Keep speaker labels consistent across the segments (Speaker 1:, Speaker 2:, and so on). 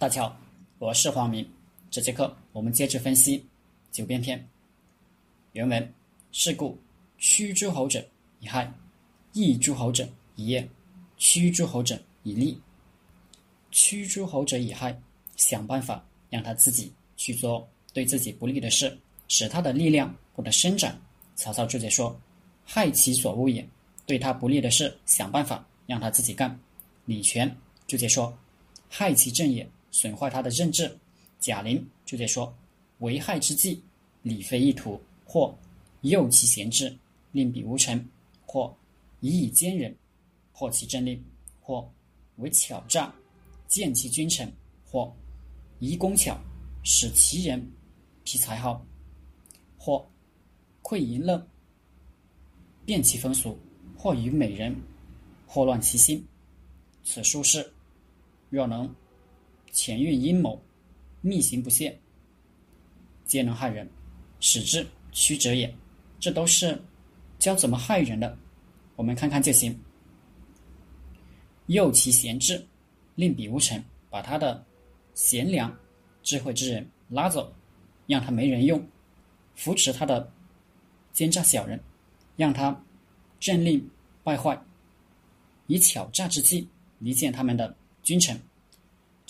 Speaker 1: 大家好，我是黄明。这节课我们接着分析《九变篇》原文：是故驱诸侯者以害，抑诸侯者以业，驱诸侯者以利。驱诸侯者以害，想办法让他自己去做对自己不利的事，使他的力量不得伸展。曹操注解说：“害其所恶也。”对他不利的事，想办法让他自己干。李全注解说：“害其正也。”损坏他的政治，贾玲就在说：“为害之计，理非意图，或诱其贤志，令彼无成；或以以奸人，破其政令；或为巧诈，见其君臣；或以工巧，使其人披才好；或窥淫乐，变其风俗；或与美人，或乱其心。此术士若能。”前运阴谋，密行不懈，皆能害人，使之曲折也。这都是教怎么害人的，我们看看就行。诱其贤智，令彼无成，把他的贤良、智慧之人拉走，让他没人用；扶持他的奸诈小人，让他政令败坏，以巧诈之计离间他们的君臣。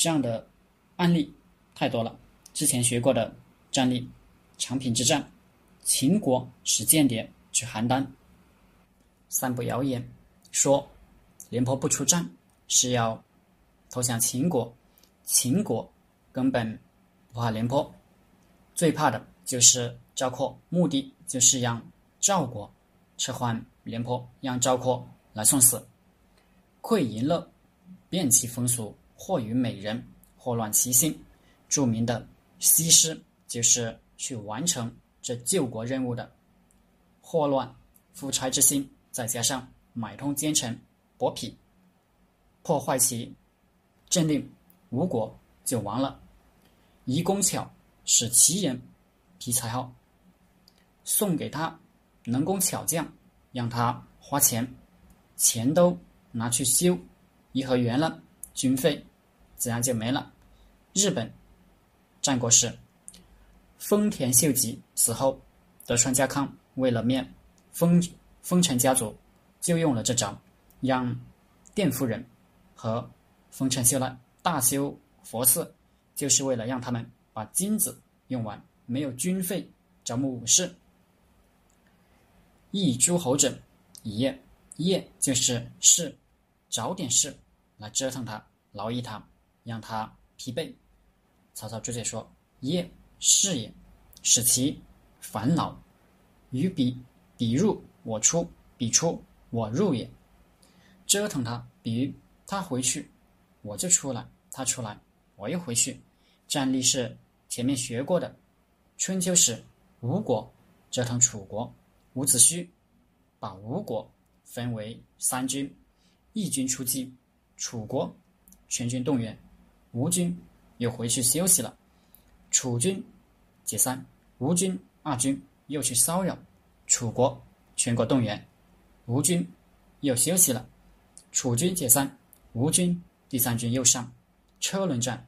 Speaker 1: 这样的案例太多了。之前学过的战例，长平之战，秦国使间谍去邯郸，散布谣言，说廉颇不出战是要投降秦国。秦国根本不怕廉颇，最怕的就是赵括，目的就是让赵国撤换廉颇，让赵括来送死。窥淫乐，变其风俗。祸与美人，祸乱其心。著名的西施就是去完成这救国任务的。祸乱夫差之心，再加上买通奸臣伯嚭，破坏其政令，吴国就亡了。移工巧，使其人皮才好，送给他能工巧匠，让他花钱，钱都拿去修颐和园了，军费。自然就没了。日本战国时，丰田秀吉死后，德川家康为了灭丰丰臣家族，就用了这招，让殿夫人和丰臣秀赖大修佛寺，就是为了让他们把金子用完，没有军费招募武士。一诸侯者以业，业就是事，找点事来折腾他，劳役他。让他疲惫。曹操直接说：“耶是也，使其烦恼。与彼彼入我出，彼出我入也。折腾他，比喻他回去，我就出来；他出来，我又回去。战例是前面学过的。春秋时，吴国折腾楚国，伍子胥把吴国分为三军，一军出击，楚国全军动员。”吴军又回去休息了，楚军解散，吴军二军又去骚扰，楚国全国动员，吴军又休息了，楚军解散，吴军第三军又上，车轮战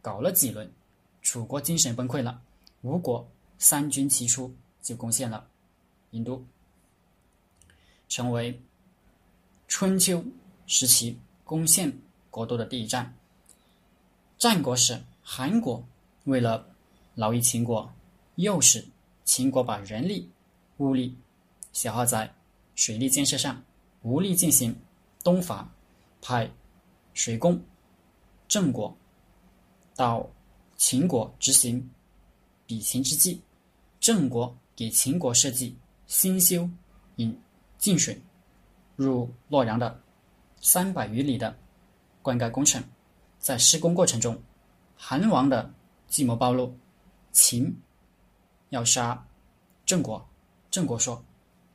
Speaker 1: 搞了几轮，楚国精神崩溃了，吴国三军齐出就攻陷了。郢都，成为春秋时期攻陷国都的第一战。战国时，韩国为了劳役秦国，诱使秦国把人力、物力消耗在水利建设上，无力进行东伐，派水工郑国到秦国执行比秦之计。郑国给秦国设计新修引进水入洛阳的三百余里的灌溉工程。在施工过程中，韩王的计谋暴露，秦要杀郑国。郑国说：“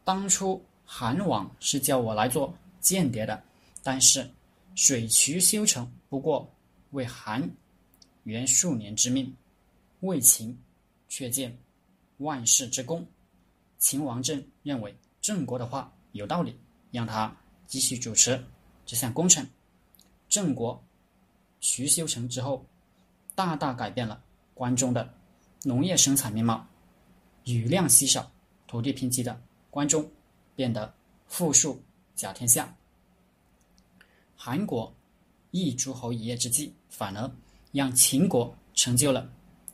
Speaker 1: 当初韩王是叫我来做间谍的，但是水渠修成，不过为韩元数年之命，为秦却见万世之功。”秦王政认为郑国的话有道理，让他继续主持这项工程。郑国。徐修成之后，大大改变了关中的农业生产面貌。雨量稀少、土地贫瘠的关中变得富庶甲天下。韩国一诸侯一夜之际，反而让秦国成就了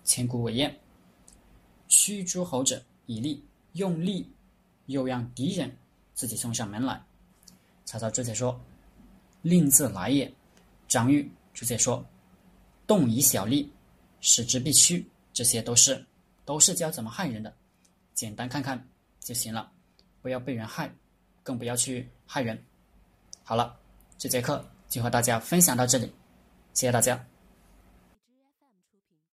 Speaker 1: 千古伟业。驱诸侯者以利，用利又让敌人自己送上门来。曹操这才说：“令自来也。”张玉就在说：“动以小利，使之必屈。”这些都是都是教怎么害人的，简单看看就行了，不要被人害，更不要去害人。好了，这节课就和大家分享到这里，谢谢大家。